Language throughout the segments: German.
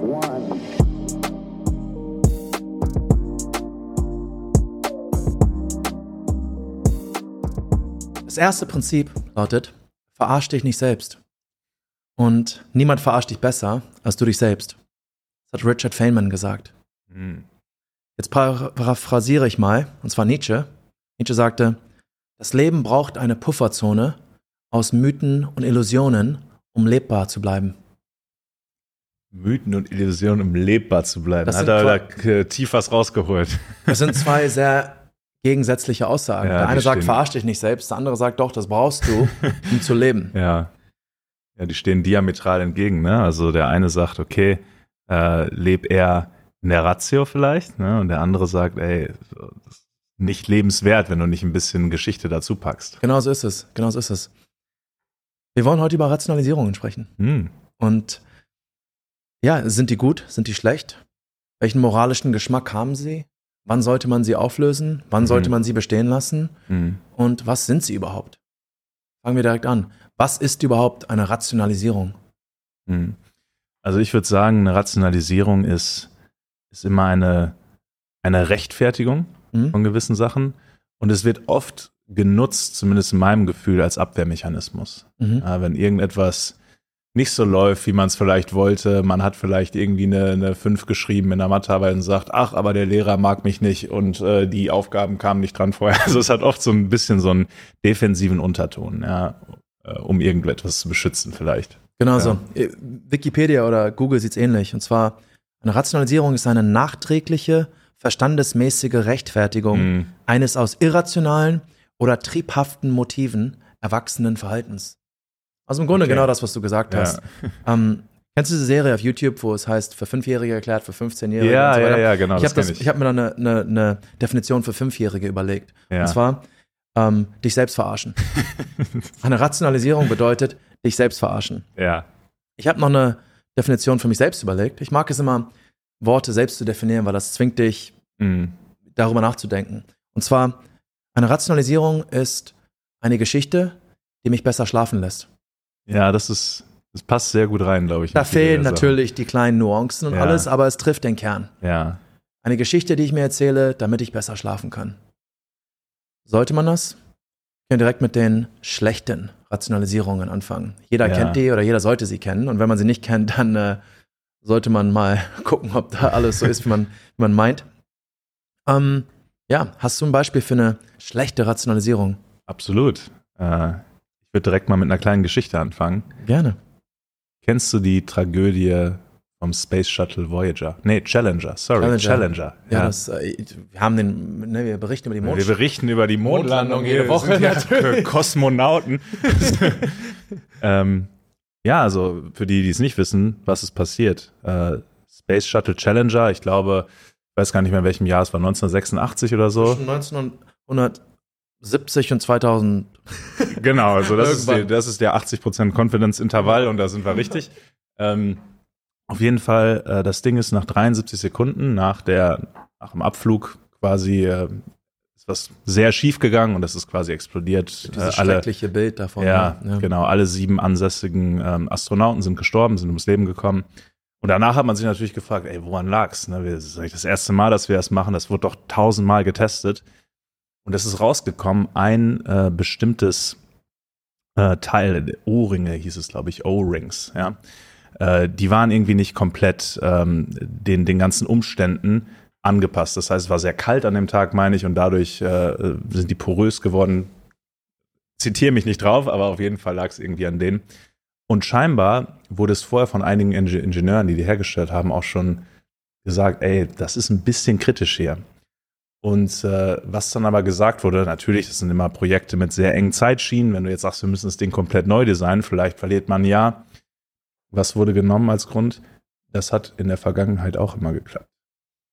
one. Das erste Prinzip lautet, verarsch dich nicht selbst. Und niemand verarscht dich besser als du dich selbst. Das hat Richard Feynman gesagt. Hm. Jetzt paraphrasiere ich mal, und zwar Nietzsche. Nietzsche sagte, das Leben braucht eine Pufferzone aus Mythen und Illusionen, um lebbar zu bleiben. Mythen und Illusionen, um lebbar zu bleiben. Das Hat er da äh, tief was rausgeholt. Das sind zwei sehr gegensätzliche Aussagen. Ja, der eine sagt, stehen- verarsch dich nicht selbst, der andere sagt, doch, das brauchst du, um zu leben. Ja. Ja, die stehen diametral entgegen, ne? Also der eine sagt, okay, äh, leb eher in der Ratio vielleicht, ne? Und der andere sagt, ey, das ist nicht lebenswert, wenn du nicht ein bisschen Geschichte dazu packst. Genau so ist es. Genau so ist es. Wir wollen heute über Rationalisierungen sprechen. Hm. Und ja, sind die gut? Sind die schlecht? Welchen moralischen Geschmack haben sie? Wann sollte man sie auflösen? Wann Mhm. sollte man sie bestehen lassen? Hm. Und was sind sie überhaupt? Fangen wir direkt an. Was ist überhaupt eine Rationalisierung? Hm. Also ich würde sagen, eine Rationalisierung ist, ist immer eine, eine Rechtfertigung Hm? von gewissen Sachen. Und es wird oft genutzt, zumindest in meinem Gefühl, als Abwehrmechanismus. Mhm. Ja, wenn irgendetwas nicht so läuft, wie man es vielleicht wollte, man hat vielleicht irgendwie eine, eine 5 geschrieben in der Mathearbeit und sagt, ach, aber der Lehrer mag mich nicht und äh, die Aufgaben kamen nicht dran vorher. Also es hat oft so ein bisschen so einen defensiven Unterton, ja, äh, um irgendetwas zu beschützen vielleicht. Genau so. Äh, Wikipedia oder Google sieht es ähnlich. Und zwar, eine Rationalisierung ist eine nachträgliche, verstandesmäßige Rechtfertigung Mhm. eines aus irrationalen oder triebhaften Motiven erwachsenen Verhaltens. Also im Grunde Okay. genau das, was du gesagt Ja. hast. Ähm, kennst du diese Serie auf YouTube, wo es heißt, für Fünfjährige erklärt, für 15-Jährige Ja, so ja, ja, genau. ich habe hab mir da eine, eine, eine Definition für Fünfjährige überlegt. Ja. Und zwar, ähm, dich selbst verarschen. eine Rationalisierung bedeutet, dich selbst verarschen. ja. Ich habe noch eine Definition für mich selbst überlegt. Ich mag es immer, Worte selbst zu definieren, weil das zwingt dich, Mhm. darüber nachzudenken. Und zwar, eine Rationalisierung ist eine Geschichte, die mich besser schlafen lässt. Ja, das ist, das passt sehr gut rein, glaube ich. Da fehlen natürlich die kleinen Nuancen und Ja. alles, aber es trifft den Kern. Ja. Eine Geschichte, die ich mir erzähle, damit ich besser schlafen kann. Sollte man das? Wir können direkt mit den schlechten Rationalisierungen anfangen. Jeder Ja. kennt die oder jeder sollte sie kennen. Und wenn man sie nicht kennt, dann äh, sollte man mal gucken, ob da alles so ist, wie man, wie man meint. Ähm, ja, hast du ein Beispiel für eine schlechte Rationalisierung? Absolut. Äh, ich würde direkt mal mit einer kleinen Geschichte anfangen. Gerne. Kennst du die Tragödie vom Space Shuttle Voyager? Nee, Challenger, sorry. Challenger. Challenger. Ja, das, äh, wir haben den, ne, wir berichten über die wir Mond. berichten über die Mondlandung Mondlandung jede Wir Woche, ja natürlich. Kosmonauten. ähm, ja, also für die, die es nicht wissen, was ist passiert. Äh, Space Shuttle Challenger, ich glaube, ich weiß gar nicht mehr in welchem Jahr es war, 1986 oder so. Zwischen 1970 und 2000. Genau, also das ist, die, das ist der 80% Confidence-Intervall und da sind wir richtig. Ähm, auf jeden Fall, äh, das Ding ist nach 73 Sekunden nach, der, nach dem Abflug quasi äh, ist was sehr schief gegangen und das ist quasi explodiert. Dieses Äh, alle, schreckliche Bild davon. ja, ne? genau, alle sieben ansässigen ähm, Astronauten sind gestorben, sind ums Leben gekommen. Und danach hat man sich natürlich gefragt, ey, woran lag's? Ne? Das ist eigentlich das erste Mal, dass wir das machen. Das wurde doch tausendmal getestet. Und es ist rausgekommen, ein äh, bestimmtes äh, Teil, O-Ringe hieß es, glaube ich, O-Rings, ja. Äh, die waren irgendwie nicht komplett ähm, den, den ganzen Umständen angepasst. Das heißt, es war sehr kalt an dem Tag, meine ich, und dadurch äh, sind die porös geworden. Zitiere mich nicht drauf, aber auf jeden Fall lag es irgendwie an denen. Und scheinbar wurde es vorher von einigen Inge Ingenieuren, die die hergestellt haben, auch schon gesagt, ey, das ist ein bisschen kritisch hier. Und äh, was dann aber gesagt wurde, natürlich, das sind immer Projekte mit sehr engen Zeitschienen. Wenn du jetzt sagst, wir müssen das Ding komplett neu designen, vielleicht verliert man Jahr. Was wurde genommen als Grund? Das hat in der Vergangenheit auch immer geklappt.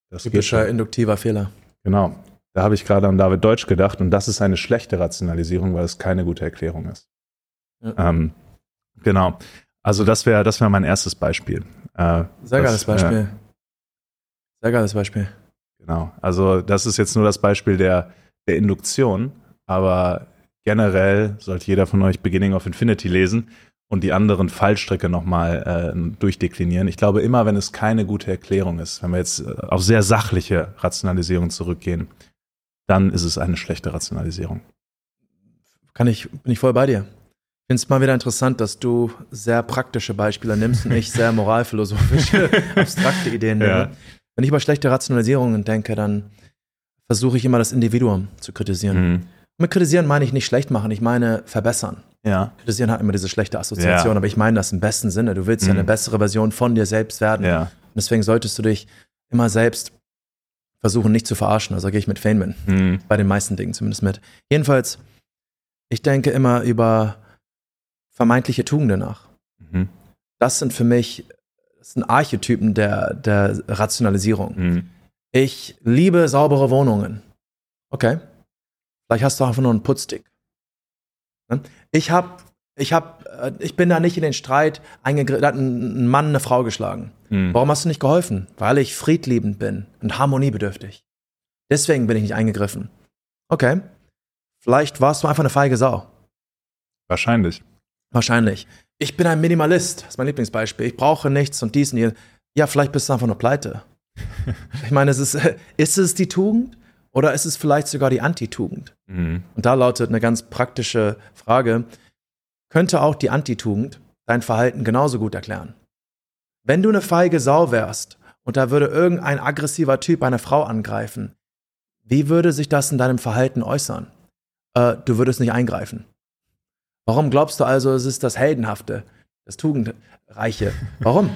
Das Typischer induktiver Fehler. Genau. Da habe ich gerade an David Deutsch gedacht und das ist eine schlechte Rationalisierung, weil es keine gute Erklärung ist. Ja. Ähm, genau. Also das wäre das wäre mein erstes Beispiel. Äh, Sehr das, geiles Beispiel. äh, Sehr geiles Beispiel. Genau. Also das ist jetzt nur das Beispiel der, der Induktion, aber generell sollte jeder von euch Beginning of Infinity lesen und die anderen Fallstricke nochmal äh, durchdeklinieren. Ich glaube, immer wenn es keine gute Erklärung ist, wenn wir jetzt äh, auf sehr sachliche Rationalisierung zurückgehen, dann ist es eine schlechte Rationalisierung. Kann ich, bin ich voll bei dir. Ich finde es mal wieder interessant, dass du sehr praktische Beispiele nimmst und ich sehr moralphilosophische, abstrakte Ideen nehme. Ja. Wenn ich über schlechte Rationalisierungen denke, dann versuche ich immer das Individuum zu kritisieren. Mhm. Mit kritisieren meine ich nicht schlecht machen, ich meine verbessern. Ja. Kritisieren hat immer diese schlechte Assoziation, ja. aber ich meine das im besten Sinne. Du willst mhm. ja eine bessere Version von dir selbst werden. Ja. Und deswegen solltest du dich immer selbst versuchen, nicht zu verarschen. Also gehe ich mit Feynman. Mhm. Bei den meisten Dingen zumindest mit. Jedenfalls, ich denke immer über vermeintliche Tugenden nach. Mhm. Das sind für mich das sind Archetypen der, der Rationalisierung. Mhm. Ich liebe saubere Wohnungen. Okay. Vielleicht hast du einfach nur einen Putzstick. Ne? Ich hab, ich hab, äh, ich bin da nicht in den Streit eingegriffen, da hat ein Mann eine Frau geschlagen. Mhm. Warum hast du nicht geholfen? Weil ich friedliebend bin und harmoniebedürftig. Deswegen bin ich nicht eingegriffen. Okay. Vielleicht warst du einfach eine feige Sau. Wahrscheinlich. Wahrscheinlich. Ich bin ein Minimalist, das ist mein Lieblingsbeispiel. Ich brauche nichts und dies und jenes. Ja, vielleicht bist du einfach nur pleite. ich meine, es ist, ist es die Tugend oder ist es vielleicht sogar die Antitugend? Mhm. Und da lautet eine ganz praktische Frage: Könnte auch die Antitugend dein Verhalten genauso gut erklären? Wenn du eine feige Sau wärst und da würde irgendein aggressiver Typ eine Frau angreifen, wie würde sich das in deinem Verhalten äußern? Äh, du würdest nicht eingreifen. Warum glaubst du also, es ist das Heldenhafte, das Tugendreiche? Warum?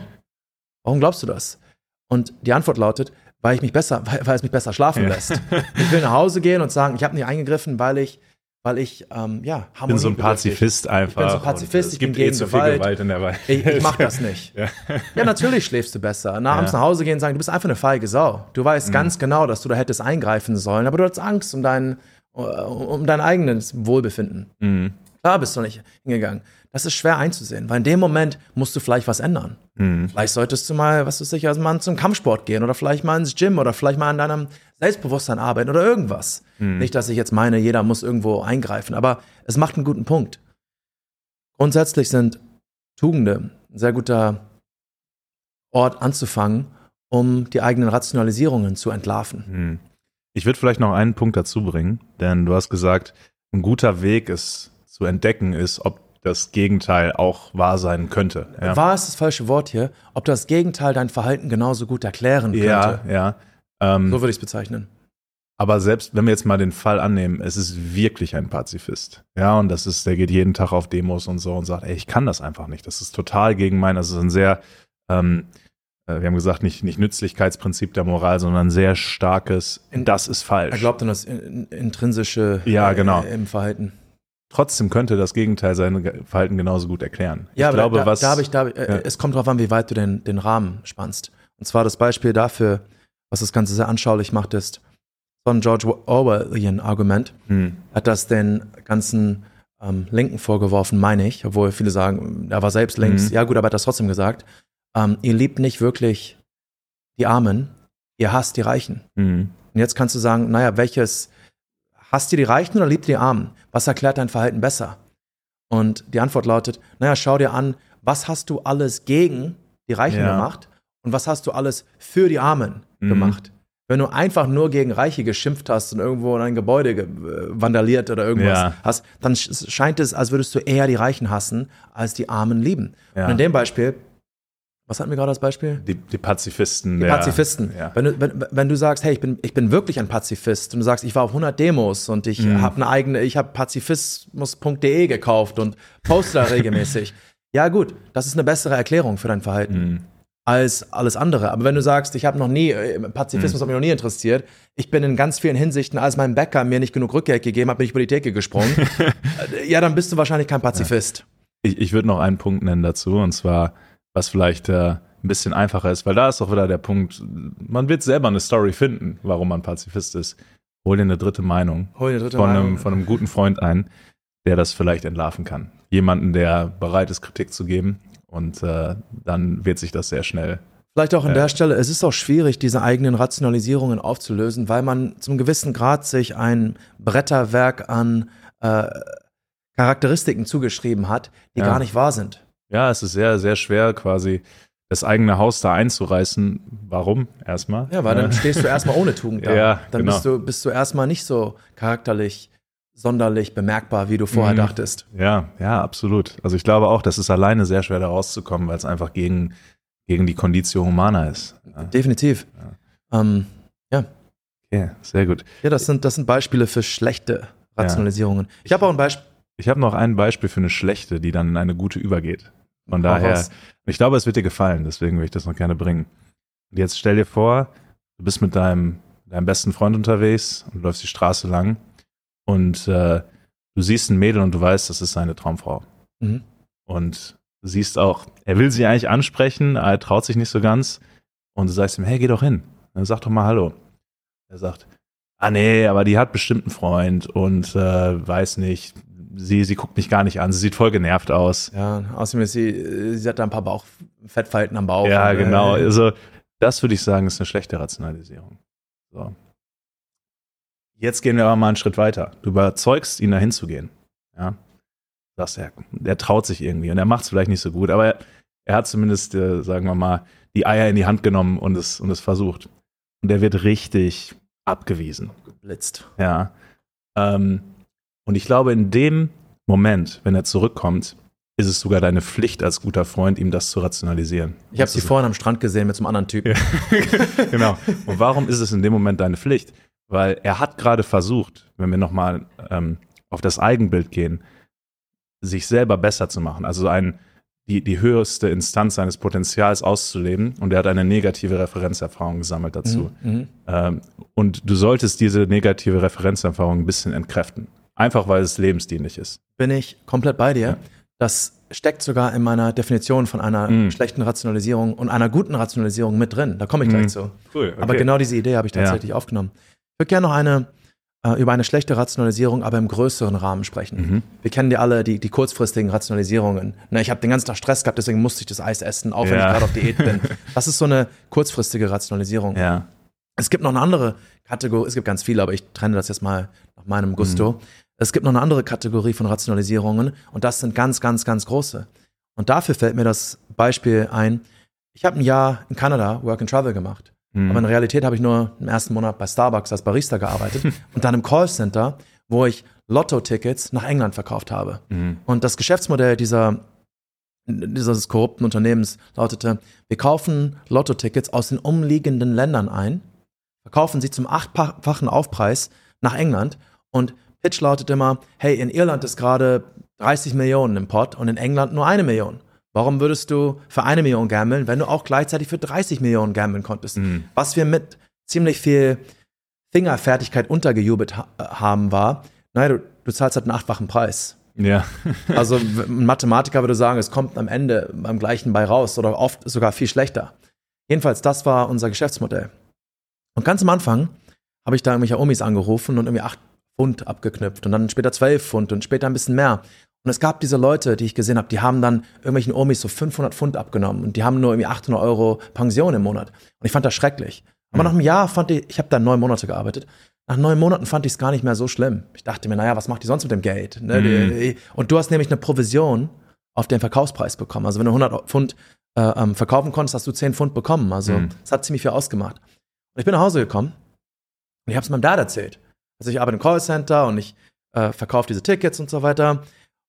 Warum glaubst du das? Und die Antwort lautet, weil ich mich besser, weil, weil es mich besser schlafen ja. lässt. Ich will nach Hause gehen und sagen, ich habe nicht eingegriffen, weil ich, weil ich, ähm, ja, Ich bin so ein Pazifist einfach. Ich bin so ein Pazifist, ich bin gegen eh zu Gewalt. Viel Gewalt in der Welt. Ich, ich mach das nicht. ja. ja. natürlich schläfst du besser. Nach, abends ja. nach Hause gehen und sagen, du bist einfach eine feige Sau. Du weißt mhm. ganz genau, dass du da hättest eingreifen sollen, aber du hast Angst um dein, um dein eigenes Wohlbefinden. Mhm. Klar bist du nicht hingegangen. Das ist schwer einzusehen, weil in dem Moment musst du vielleicht was ändern. Mhm. Vielleicht solltest du mal, was weiß ich, als Mann zum Kampfsport gehen oder vielleicht mal ins Gym oder vielleicht mal an deinem Selbstbewusstsein arbeiten oder irgendwas. Mhm. Nicht, dass ich jetzt meine, jeder muss irgendwo eingreifen, aber es macht einen guten Punkt. Grundsätzlich sind Tugende ein sehr guter Ort anzufangen, um die eigenen Rationalisierungen zu entlarven. Mhm. Ich würde vielleicht noch einen Punkt dazu bringen, denn du hast gesagt, ein guter Weg ist zu entdecken ist, ob das Gegenteil auch wahr sein könnte. Ja. Wahr ist das falsche Wort hier. Ob das Gegenteil dein Verhalten genauso gut erklären könnte. Ja, ja. Ähm, so würde ich es bezeichnen. Aber selbst wenn wir jetzt mal den Fall annehmen, es ist wirklich ein Pazifist. Ja, und das ist, der geht jeden Tag auf Demos und so und sagt, ey, ich kann das einfach nicht. Das ist total gegen mein, das ist ein sehr, ähm, äh, wir haben gesagt, nicht, nicht Nützlichkeitsprinzip der Moral, sondern ein sehr starkes, das ist falsch. Er glaubt an das intrinsische ja, genau. Äh, im Verhalten trotzdem könnte das Gegenteil sein Verhalten genauso gut erklären. Ja, ich glaube, da, was. Da habe ich, da, äh, ja. es kommt darauf an, wie weit du den, den Rahmen spannst. Und zwar das Beispiel dafür, was das Ganze sehr anschaulich macht, ist so ein George Orwellian Argument. Hm. Hat das den ganzen ähm, Linken vorgeworfen, meine ich, obwohl viele sagen, er war selbst links. Hm. Ja, gut, aber er hat das trotzdem gesagt. Ähm, ihr liebt nicht wirklich die Armen, ihr hasst die Reichen. Hm. Und jetzt kannst du sagen, naja, welches Hasst ihr die Reichen oder liebt ihr die Armen? Was erklärt dein Verhalten besser? Und die Antwort lautet, naja, schau dir an, was hast du alles gegen die Reichen ja. gemacht und was hast du alles für die Armen mhm. gemacht? Wenn du einfach nur gegen Reiche geschimpft hast und irgendwo in ein Gebäude äh, vandaliert oder irgendwas ja. hast, dann scheint es, als würdest du eher die Reichen hassen, als die Armen lieben. Ja. Und in dem Beispiel was hatten wir gerade als Beispiel? Die, die Pazifisten. Die Pazifisten. Ja. Wenn, du, wenn, wenn, du sagst, hey, ich bin, ich bin wirklich ein Pazifist und du sagst, ich war auf 100 Demos und ich mhm. habe eine eigene, ich habe pazifismus.de gekauft und poste da regelmäßig. Ja, gut, das ist eine bessere Erklärung für dein Verhalten. Mhm. Als alles andere. Aber wenn du sagst, ich habe noch nie, äh, Pazifismus mhm. hat mich noch nie interessiert, ich bin in ganz vielen Hinsichten, als mein Bäcker mir nicht genug Rückgeld gegeben hat, bin ich über die Theke gesprungen. Ja, dann bist du wahrscheinlich kein Pazifist. Ja. Ich, ich würde noch einen Punkt nennen dazu, und zwar, was vielleicht äh, ein bisschen einfacher ist, weil da ist auch wieder der Punkt, man wird selber eine Story finden, warum man Pazifist ist. Hol dir eine dritte Meinung Hol dir dritte von, Meinung. Einem, von einem guten Freund ein, der das vielleicht entlarven kann. Jemanden, der bereit ist, Kritik zu geben und äh, dann wird sich das sehr schnell Vielleicht auch an der Stelle, es ist auch schwierig, diese eigenen Rationalisierungen aufzulösen, weil man zum gewissen Grad sich ein Bretterwerk an äh, Charakteristiken zugeschrieben hat, die Ja. gar nicht wahr sind. Ja, es ist sehr, sehr schwer, quasi das eigene Haus da einzureißen. Warum? Erstmal. Ja, weil dann stehst du erstmal ohne Tugend da. Ja, dann genau. bist du, bist du erstmal nicht so charakterlich, sonderlich bemerkbar, wie du vorher Mhm. dachtest. Ja, ja, absolut. Also ich glaube auch, das ist alleine sehr schwer da rauszukommen, weil es einfach gegen, gegen die Conditio Humana ist. Ja, Definitiv. Ähm, okay, sehr gut. ja, das sind, das sind Beispiele für schlechte Rationalisierungen. Ich habe auch ein Beispiel. Ich habe noch ein Beispiel für eine schlechte, die dann in eine gute übergeht. Von daher, ich glaube, es wird dir gefallen, deswegen will ich das noch gerne bringen. Und jetzt stell dir vor, du bist mit deinem, deinem besten Freund unterwegs und läufst die Straße lang und äh, du siehst ein Mädel und du weißt, das ist seine Traumfrau. Mhm. Und du siehst auch, er will sie eigentlich ansprechen, aber er traut sich nicht so ganz. Und du sagst ihm, hey, geh doch hin. Dann sag doch mal Hallo. Er sagt, ah nee, aber die hat bestimmt einen Freund und äh, weiß nicht, sie, sie guckt mich gar nicht an, sie sieht voll genervt aus. Ja, außerdem ist sie, äh, sie hat da ein paar Bauch, Fettfalten am Bauch. ja, äh, genau. Also, das würde ich sagen, ist eine schlechte Rationalisierung. So. Jetzt gehen wir aber mal einen Schritt weiter. Du überzeugst ihn, dahin zu gehen. Ja. Sagst, er, er traut sich irgendwie und er macht es vielleicht nicht so gut, aber er, er hat zumindest, äh, sagen wir mal, die Eier in die Hand genommen und es, und es versucht. Und er wird richtig abgewiesen. Blitzt. Ja. Ähm, und ich glaube, in dem Moment, wenn er zurückkommt, ist es sogar deine Pflicht als guter Freund, ihm das zu rationalisieren. Ich habe sie vorhin am Strand gesehen mit so einem anderen Typen. genau. Und warum ist es in dem Moment deine Pflicht? Weil er hat gerade versucht, wenn wir nochmal ähm, auf das Eigenbild gehen, sich selber besser zu machen. Also ein, die, die höchste Instanz seines Potenzials auszuleben. Und er hat eine negative Referenzerfahrung gesammelt dazu. Mhm. Mhm. Ähm, und du solltest diese negative Referenzerfahrung ein bisschen entkräften. Einfach weil es lebensdienlich ist. Bin ich komplett bei dir. Ja. Das steckt sogar in meiner Definition von einer Mhm. schlechten Rationalisierung und einer guten Rationalisierung mit drin. Da komme ich gleich Mhm. zu. Cool. Aber genau diese Idee habe ich Ja. tatsächlich aufgenommen. Ich würde gerne noch eine äh, über eine schlechte Rationalisierung, aber im größeren Rahmen sprechen. Mhm. Wir kennen ja alle die, die kurzfristigen Rationalisierungen. Ne, ich habe den ganzen Tag Stress gehabt, deswegen musste ich das Eis essen, auch wenn Ja. ich gerade auf Diät bin. Das ist so eine kurzfristige Rationalisierung. Ja. Es gibt noch eine andere Kategorie, es gibt ganz viele, aber ich trenne das jetzt mal nach meinem Gusto. Es gibt noch eine andere Kategorie von Rationalisierungen und das sind ganz, ganz, ganz große. Und dafür fällt mir das Beispiel ein. Ich habe ein Jahr in Kanada Work and Travel gemacht. Mhm. Aber in Realität habe ich nur im ersten Monat bei Starbucks als Barista gearbeitet und dann im Callcenter, wo ich Lotto-Tickets nach England verkauft habe. Mhm. Und das Geschäftsmodell dieser, dieses korrupten Unternehmens lautete, wir kaufen Lotto-Tickets aus den umliegenden Ländern ein, verkaufen sie zum achtfachen Aufpreis nach England und Pitch lautet immer, hey, in Irland ist gerade 30 Millionen im Pot und in England nur eine Million. Warum würdest du für eine Million gambeln, wenn du auch gleichzeitig für 30 Millionen gambeln konntest? Mhm. Was wir mit ziemlich viel Fingerfertigkeit untergejubelt ha haben, war, naja, du, du zahlst halt einen achtfachen Preis. Ja. Also ein Mathematiker würde sagen, es kommt am Ende beim gleichen bei raus oder oft sogar viel schlechter. Jedenfalls, das war unser Geschäftsmodell. Und ganz am Anfang habe ich da irgendwelche Omis angerufen und irgendwie acht Pfund abgeknüpft und dann später zwölf Pfund und später ein bisschen mehr. Und es gab diese Leute, die ich gesehen habe, die haben dann irgendwelchen Omis so 500 Pfund abgenommen und die haben nur irgendwie 800 Euro Pension im Monat. Und ich fand das schrecklich. Aber nach einem Jahr fand ich, ich habe da neun Monate gearbeitet, nach neun Monaten fand ich es gar nicht mehr so schlimm. Ich dachte mir, naja, was macht die sonst mit dem Geld? Ne? Die, und du hast nämlich eine Provision auf den Verkaufspreis bekommen. Also wenn du 100 Pfund äh, ähm, verkaufen konntest, hast du 10 Pfund bekommen. Also Mhm. es hat ziemlich viel ausgemacht. Und ich bin nach Hause gekommen und ich habe es meinem Dad erzählt. Also ich arbeite im Callcenter und ich äh, verkaufe diese Tickets und so weiter.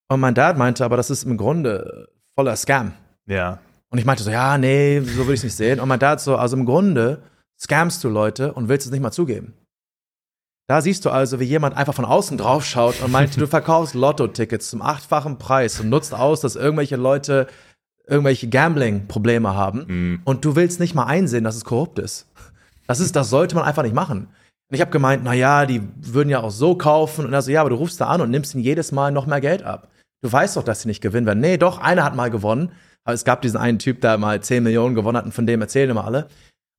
Und mein Dad meinte, aber das ist im Grunde voller Scam. Ja. Und ich meinte so, ja, nee, so würde ich es nicht sehen. Und mein Dad so, also im Grunde scamst du Leute und willst es nicht mal zugeben. Da siehst du also, wie jemand einfach von außen drauf schaut und meint, du verkaufst Lotto-Tickets zum achtfachen Preis und nutzt aus, dass irgendwelche Leute irgendwelche Gambling-Probleme haben Mhm. und du willst nicht mal einsehen, dass es korrupt ist. Das ist, das sollte man einfach nicht machen. Und ich habe gemeint, na ja, die würden ja auch so kaufen. Und er so, ja, aber du rufst da an und nimmst ihnen jedes Mal noch mehr Geld ab. Du weißt doch, dass sie nicht gewinnen werden. Nee, doch, einer hat mal gewonnen. Aber es gab diesen einen Typ, der mal 10 Millionen gewonnen hat und von dem erzählen immer alle.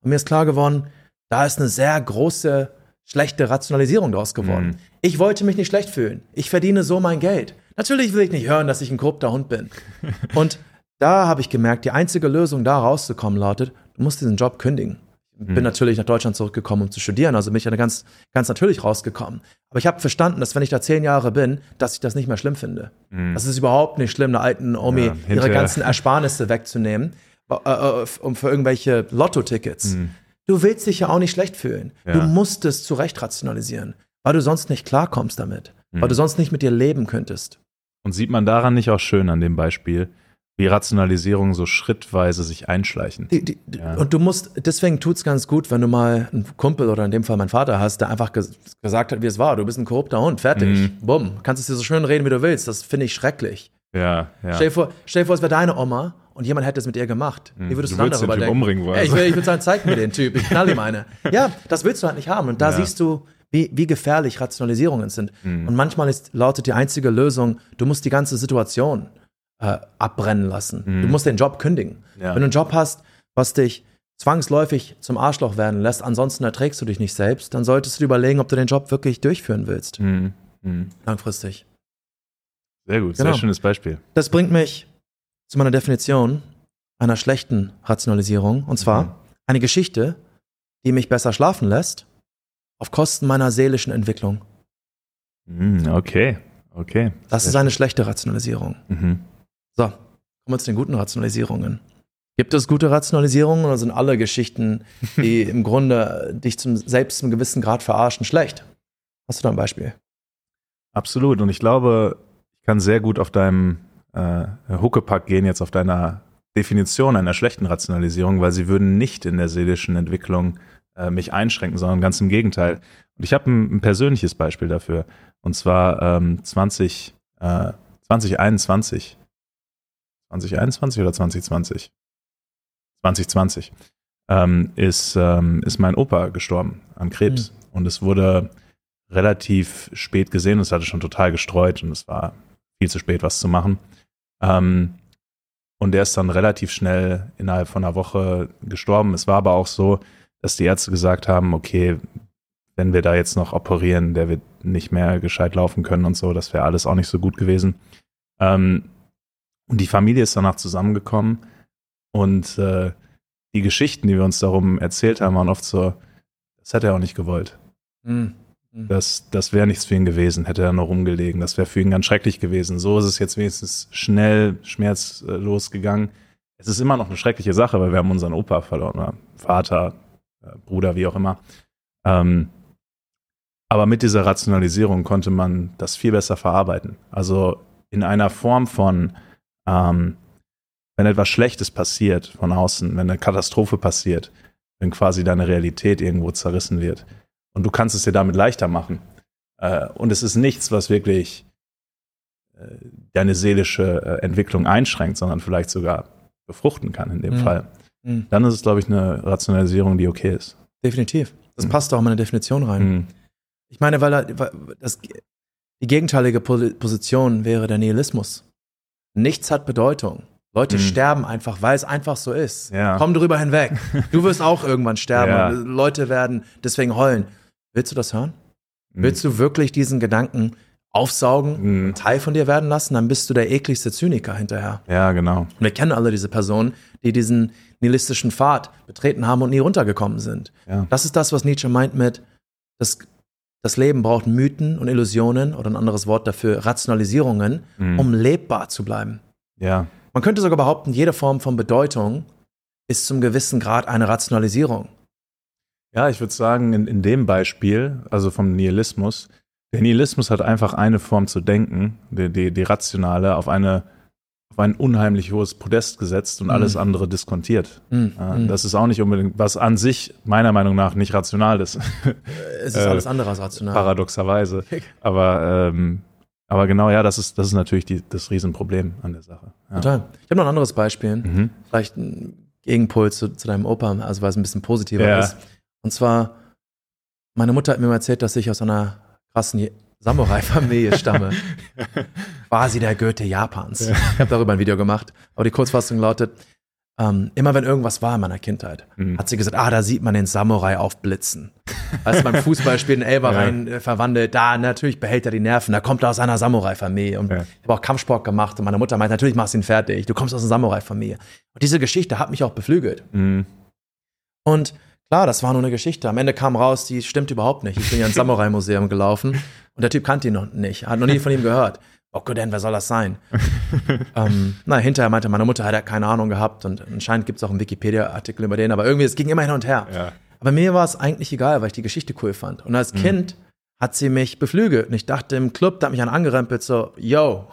Und mir ist klar geworden, da ist eine sehr große, schlechte Rationalisierung draus geworden. Mhm. Ich wollte mich nicht schlecht fühlen. Ich verdiene so mein Geld. Natürlich will ich nicht hören, dass ich ein korrupter Hund bin. Und da habe ich gemerkt, die einzige Lösung, da rauszukommen, lautet, du musst diesen Job kündigen. Bin Mhm. natürlich nach Deutschland zurückgekommen, um zu studieren, also bin ich ja ganz, ganz natürlich rausgekommen. Aber ich habe verstanden, dass wenn ich da zehn Jahre bin, dass ich das nicht mehr schlimm finde. Mhm. Das ist überhaupt nicht schlimm, einer alten Omi Ja, ihre ganzen Ersparnisse wegzunehmen, äh, äh, um für irgendwelche Lotto-Tickets. Mhm. Du willst dich ja auch nicht schlecht fühlen. Du Ja. musst es zurecht rationalisieren, weil du sonst nicht klarkommst damit, weil Mhm. du sonst nicht mit dir leben könntest. Und sieht man daran nicht auch schön an dem Beispiel, wie Rationalisierungen so schrittweise sich einschleichen? Die, die, Ja. Und du musst, deswegen tut's ganz gut, wenn du mal einen Kumpel oder in dem Fall meinen Vater hast, der einfach ges gesagt hat, wie es war. Du bist ein korrupter Hund, fertig. Mhm. Bumm. Kannst es dir so schön reden, wie du willst. Das finde ich schrecklich. Ja, ja. Stell, dir vor, stell dir vor, es wäre deine Oma und jemand hätte es mit ihr gemacht. Wie würdest Du du, dann würdest den darüber Typ denken? umbringen wollen. Ja, ich will, ich würde sagen, zeig mir den Typ, ich knall ihm eine. Ja, das willst du halt nicht haben. Und da Ja. siehst du, wie, wie gefährlich Rationalisierungen sind. Mhm. Und manchmal ist, lautet die einzige Lösung, du musst die ganze Situation äh, abbrennen lassen. Du musst den Job kündigen. Mhm. Ja. Wenn du einen Job hast, was dich zwangsläufig zum Arschloch werden lässt, ansonsten erträgst du dich nicht selbst, dann solltest du dir überlegen, ob du den Job wirklich durchführen willst, Mhm. Mhm. langfristig. Sehr gut, Genau. sehr schönes Beispiel. Das bringt mich zu meiner Definition einer schlechten Rationalisierung. Und zwar Mhm. eine Geschichte, die mich besser schlafen lässt, auf Kosten meiner seelischen Entwicklung. Mhm, Okay, okay. Das ist eine schlechte Rationalisierung. Mhm. So, kommen wir zu den guten Rationalisierungen. Gibt es gute Rationalisierungen oder sind alle Geschichten, die im Grunde dich zum, selbst zum gewissen Grad verarschen, schlecht? Hast du da ein Beispiel? Absolut. Und ich glaube, ich kann sehr gut auf deinem äh, Huckepack gehen, jetzt auf deiner Definition einer schlechten Rationalisierung, weil sie würden nicht in der seelischen Entwicklung äh, mich einschränken, sondern ganz im Gegenteil. Und ich habe ein, ein persönliches Beispiel dafür. Und zwar ähm, 20, äh, 2021. 2021 oder 2020? 2020 ähm, ist, ähm, ist mein Opa gestorben an Krebs. Und es wurde relativ spät gesehen. Es hatte schon total gestreut und es war viel zu spät, was zu machen. Ähm, und der ist dann relativ schnell innerhalb von einer Woche gestorben. Es war aber auch so, dass die Ärzte gesagt haben, okay, wenn wir da jetzt noch operieren, der wird nicht mehr gescheit laufen können und so, das wäre alles auch nicht so gut gewesen. Ähm, und die Familie ist danach zusammengekommen und äh, die Geschichten, die wir uns darum erzählt haben, waren oft so, das hätte er auch nicht gewollt. Hm. Das, das wäre nichts für ihn gewesen, hätte er noch rumgelegen. Das wäre für ihn ganz schrecklich gewesen. So ist es jetzt wenigstens schnell, schmerzlos gegangen. Es ist immer noch eine schreckliche Sache, weil wir haben unseren Opa verloren, Vater, äh, Bruder, wie auch immer. Ähm, aber mit dieser Rationalisierung konnte man das viel besser verarbeiten. Also in einer Form von, ähm, wenn etwas Schlechtes passiert von außen, wenn eine Katastrophe passiert, wenn quasi deine Realität irgendwo zerrissen wird, und du kannst es dir damit leichter machen. Äh, und es ist nichts, was wirklich äh, deine seelische äh, Entwicklung einschränkt, sondern vielleicht sogar befruchten kann in dem Mhm. Fall. Hm. Dann ist es, glaube ich, eine Rationalisierung, die okay ist. Definitiv. Das Hm. passt auch in meine Definition rein. Mhm. Ich meine, weil, weil das, die gegenteilige Po- Position wäre der Nihilismus. Nichts hat Bedeutung. Leute Mhm. sterben einfach, weil es einfach so ist. Ja. Komm drüber hinweg. Du wirst auch irgendwann sterben. Ja. Leute werden deswegen heulen. Willst du das hören? Mhm. Willst du wirklich diesen Gedanken aufsaugen, Mhm. Teil von dir werden lassen? Dann bist du der ekligste Zyniker hinterher. Ja, genau. Und wir kennen alle diese Personen, die diesen nihilistischen Pfad betreten haben und nie runtergekommen sind. Ja. Das ist das, was Nietzsche meint mit, das, das Leben braucht Mythen und Illusionen oder ein anderes Wort dafür, Rationalisierungen, Mhm. um lebbar zu bleiben. ja. Man könnte sogar behaupten, jede Form von Bedeutung ist zum gewissen Grad eine Rationalisierung. Ja, ich würde sagen, in, in dem Beispiel, also vom Nihilismus, der Nihilismus hat einfach eine Form zu denken, die, die, die rationale, auf, eine, auf ein unheimlich hohes Podest gesetzt und alles Mhm. andere diskontiert. Mhm. Ja, Mhm. Das ist auch nicht unbedingt, was an sich meiner Meinung nach nicht rational ist, es ist alles andere als rational. paradoxerweise. Aber, ähm, aber genau, ja, das ist, das ist natürlich die, das Riesenproblem an der Sache. Ja. Total. Ich habe noch ein anderes Beispiel. Mhm. Vielleicht ein Gegenpol zu, zu deinem Opa, also weil es ein bisschen positiver Ja. ist. Und zwar, meine Mutter hat mir mal erzählt, dass ich aus einer krassen Samurai-Familie stamme. Quasi der Goethe Japans. Ich habe darüber ein Video gemacht. Aber die Kurzfassung lautet, ähm, immer wenn irgendwas war in meiner Kindheit, Mhm. hat sie gesagt, ah, da sieht man den Samurai aufblitzen. Du, beim Fußballspiel den Elber Ja. rein äh, verwandelt, da natürlich behält er die Nerven, da kommt er aus einer Samurai-Familie. Und Ja. ich habe auch Kampfsport gemacht und meine Mutter meint, natürlich machst du ihn fertig, du kommst aus einer Samurai-Familie. Und diese Geschichte hat mich auch beflügelt. Mhm. Und Klar, das war nur eine Geschichte. Am Ende kam raus, die stimmt überhaupt nicht. Ich bin ja ins Samurai-Museum gelaufen und der Typ kannte ihn noch nicht, hat noch nie von ihm gehört. Okuden, wer soll das sein? ähm, na, hinterher meinte meine Mutter, hat er keine Ahnung gehabt und anscheinend gibt es auch einen Wikipedia-Artikel über den, aber irgendwie, es ging immer hin und her. Ja. Aber mir war es eigentlich egal, weil ich die Geschichte cool fand. Und als Kind hat sie mich beflügelt. Und ich dachte im Club, da hat mich an angerempelt, so, yo,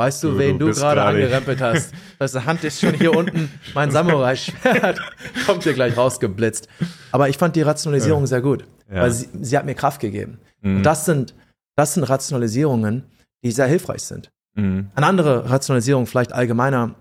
weißt du, Du- wen du du gerade angerempelt hast? Deine Hand ist schon hier unten, mein Samurai-Schwert kommt dir gleich rausgeblitzt. Aber ich fand die Rationalisierung sehr gut, Ja. weil sie, sie hat mir Kraft gegeben. Mhm. Und das sind, das sind Rationalisierungen, die sehr hilfreich sind. Mhm. Eine andere Rationalisierung, vielleicht allgemeiner,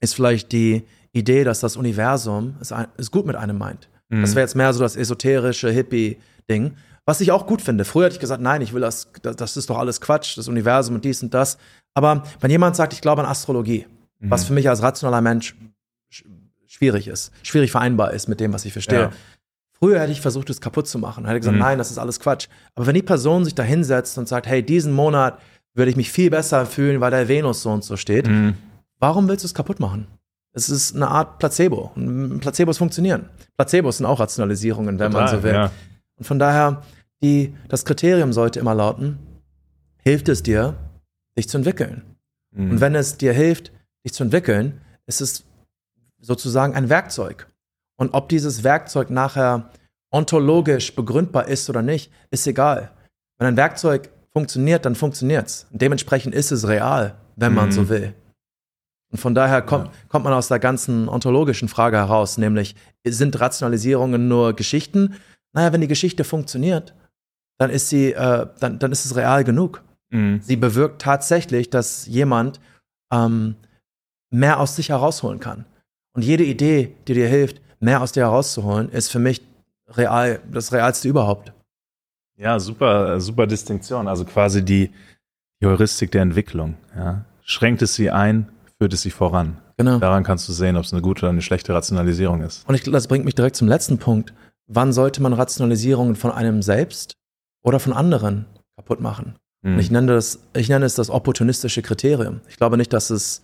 ist vielleicht die Idee, dass das Universum es, ein- es gut mit einem meint. Mhm. Das wäre jetzt mehr so das esoterische Hippie-Ding. Was ich auch gut finde. Früher hätte ich gesagt, nein, ich will das, das, ist doch alles Quatsch, das Universum und dies und das. Aber wenn jemand sagt, ich glaube an Astrologie, Mhm. was für mich als rationaler Mensch sch schwierig ist, schwierig vereinbar ist mit dem, was ich verstehe. Ja. Früher hätte ich versucht, es kaputt zu machen. Hätte gesagt, Mhm. nein, das ist alles Quatsch. Aber wenn die Person sich da hinsetzt und sagt, hey, diesen Monat würde ich mich viel besser fühlen, weil der Venus so und so steht, Mhm. warum willst du es kaputt machen? Es ist eine Art Placebo. Placebos funktionieren. Placebos sind auch Rationalisierungen, wenn man Total, so will. Ja. Und von daher, die, das Kriterium sollte immer lauten, hilft es dir, dich zu entwickeln? Mhm. Und wenn es dir hilft, dich zu entwickeln, ist es sozusagen ein Werkzeug. Und ob dieses Werkzeug nachher ontologisch begründbar ist oder nicht, ist egal. Wenn ein Werkzeug funktioniert, dann funktioniert es. Dementsprechend ist es real, wenn man Mhm. so will. Und von daher kommt, kommt man aus der ganzen ontologischen Frage heraus, nämlich sind Rationalisierungen nur Geschichten? Naja, wenn die Geschichte funktioniert, dann ist sie, äh, dann, dann ist es real genug. Mhm. Sie bewirkt tatsächlich, dass jemand ähm, mehr aus sich herausholen kann. Und jede Idee, die dir hilft, mehr aus dir herauszuholen, ist für mich real, das Realste überhaupt. Ja, super, super Distinktion. Also quasi die, die Heuristik der Entwicklung. Ja. Schränkt es sie ein, führt es sie voran. Genau. Daran kannst du sehen, ob es eine gute oder eine schlechte Rationalisierung ist. Und ich, das bringt mich direkt zum letzten Punkt. Wann sollte man Rationalisierungen von einem selbst oder von anderen kaputt machen? Mhm. Ich nenne, das, ich nenne es das opportunistische Kriterium. Ich glaube nicht, dass es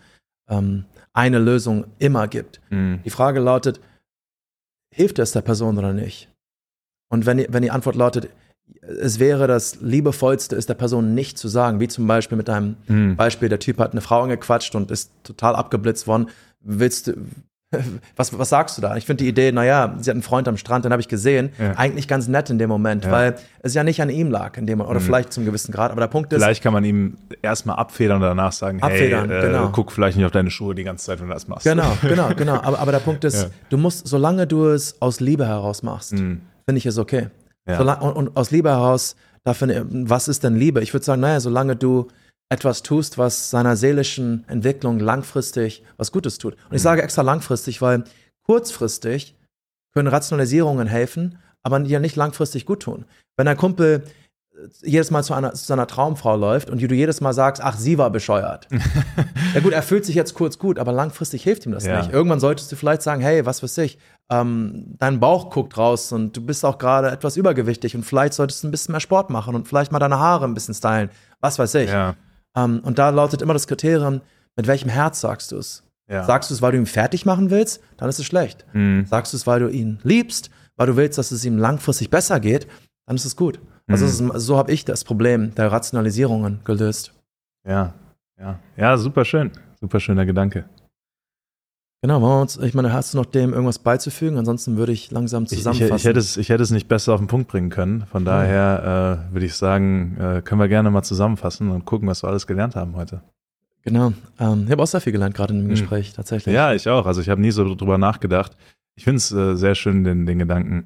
ähm, eine Lösung immer gibt. Mhm. Die Frage lautet, hilft es der Person oder nicht? Und wenn die, wenn die Antwort lautet, es wäre das Liebevollste, es der Person nicht zu sagen, wie zum Beispiel mit deinem Mhm. Beispiel, der Typ hat eine Frau angequatscht und ist total abgeblitzt worden. Willst du, was, was sagst du da? Ich finde die Idee, naja, sie hat einen Freund am Strand, den habe ich gesehen, Ja. eigentlich ganz nett in dem Moment, Ja. weil es ja nicht an ihm lag, in dem oder Mhm. vielleicht zum gewissen Grad. Aber der Punkt ist, Vielleicht kann man ihm erstmal abfedern und danach sagen, Abfedern, hey, äh, genau. guck vielleicht nicht auf deine Schuhe die ganze Zeit, wenn du das machst. genau, genau, genau. Aber, aber der Punkt ist, Ja. du musst, solange du es aus Liebe heraus machst, Mhm. finde ich es okay. Ja. Solang, und, und aus Liebe heraus, dafür, was ist denn Liebe? Ich würde sagen, naja, solange du etwas tust, was seiner seelischen Entwicklung langfristig was Gutes tut. Und ich sage extra langfristig, weil kurzfristig können Rationalisierungen helfen, aber die ja nicht langfristig gut tun. Wenn ein Kumpel äh, jedes Mal zu, einer, zu seiner Traumfrau läuft und du jedes Mal sagst, ach, sie war bescheuert. ja gut, er fühlt sich jetzt kurz gut, aber langfristig hilft ihm das Ja. nicht. Irgendwann solltest du vielleicht sagen, hey, was weiß ich, ähm, dein Bauch guckt raus und du bist auch gerade etwas übergewichtig und vielleicht solltest du ein bisschen mehr Sport machen und vielleicht mal deine Haare ein bisschen stylen. Was weiß ich. Ja. Ähm, und da lautet immer das Kriterium, mit welchem Herz sagst du es? Ja. Sagst du es, weil du ihn fertig machen willst, dann ist es schlecht. Mhm. Sagst du es, weil du ihn liebst, weil du willst, dass es ihm langfristig besser geht, dann ist es gut. Also Mhm. es ist, so habe ich das Problem der Rationalisierungen gelöst. ja. Ja. Ja, super schön. Super schöner Gedanke. Genau, wollen wir uns, ich meine, hast du noch dem irgendwas beizufügen? Ansonsten würde ich langsam Ich, ich, zusammenfassen. ich, hätte es, ich hätte es nicht besser auf den Punkt bringen können. Von daher äh, würde ich sagen, äh, können wir gerne mal zusammenfassen und gucken, was wir alles gelernt haben heute. genau. Ähm, ich habe auch sehr viel gelernt, gerade in dem Mhm. Gespräch, tatsächlich. Ja, ich auch. Also ich habe nie so drüber nachgedacht. Ich finde es äh, sehr schön, den, den Gedanken,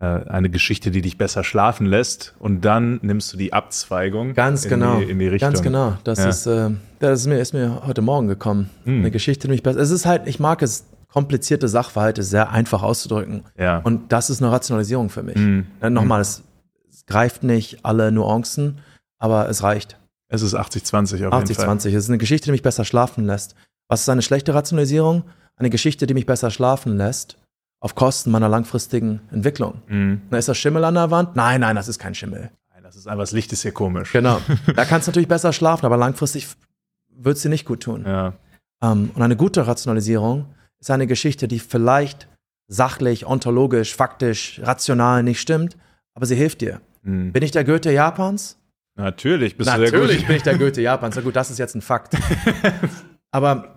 eine Geschichte, die dich besser schlafen lässt und dann nimmst du die Abzweigung Ganz in, genau. die, in die Richtung. Ganz genau. Das Ja. ist, äh, das ist mir, ist mir heute Morgen gekommen. Hm. Eine Geschichte, die mich besser. Es ist halt, ich mag es, komplizierte Sachverhalte sehr einfach auszudrücken. Ja. Und das ist eine Rationalisierung für mich. Hm. Dann nochmal, es, es greift nicht alle Nuancen, aber es reicht. Es ist 80-20 auf jeden Fall. 80-20. Es ist eine Geschichte, die mich besser schlafen lässt. Was ist eine schlechte Rationalisierung? Eine Geschichte, die mich besser schlafen lässt, auf Kosten meiner langfristigen Entwicklung. Hm. Na, ist das Schimmel an der Wand? Nein, nein, das ist kein Schimmel. Nein, Das ist einfach, das Licht ist hier komisch. Genau. da kannst du natürlich besser schlafen, aber langfristig wird es dir nicht gut tun. Ja. Ähm, und eine gute Rationalisierung ist eine Geschichte, die vielleicht sachlich, ontologisch, faktisch, rational nicht stimmt, aber sie hilft dir. Mhm. Bin ich der Goethe Japans? Natürlich bist du der Natürlich Gute. bin ich der Goethe Japans. Na gut, das ist jetzt ein Fakt. aber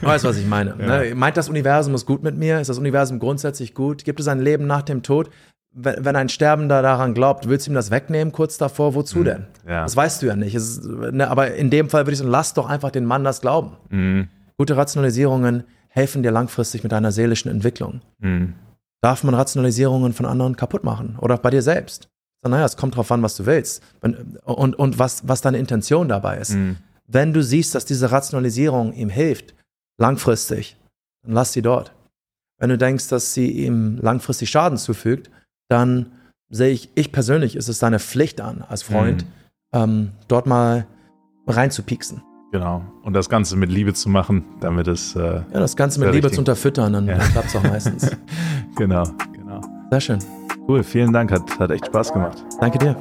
weißt, was ich meine. Ja. Ne? Meint das Universum ist gut mit mir? Ist das Universum grundsätzlich gut? Gibt es ein Leben nach dem Tod? Wenn, wenn ein Sterbender daran glaubt, willst du ihm das wegnehmen kurz davor? Wozu denn? Hm. Ja. Das weißt du ja nicht. Ist, ne, aber in dem Fall würde ich sagen, lass doch einfach den Mann das glauben. Mhm. Gute Rationalisierungen helfen dir langfristig mit deiner seelischen Entwicklung. Mhm. Darf man Rationalisierungen von anderen kaputt machen? Oder bei dir selbst? So, naja, es kommt drauf an, was du willst. Wenn, und und was, was deine Intention dabei ist. Mhm. Wenn du siehst, dass diese Rationalisierung ihm hilft, langfristig, dann lass sie dort. Wenn du denkst, dass sie ihm langfristig Schaden zufügt, dann sehe ich, ich persönlich ist es deine Pflicht an, als Freund, ähm, dort mal reinzupieksen. Genau. Und das Ganze mit Liebe zu machen, damit es, äh, Ja, das Ganze mit Liebe zu unterfüttern, dann Ja. klappt es auch meistens. genau, genau. Sehr schön. Cool, vielen Dank, hat, hat echt Spaß gemacht. Danke dir.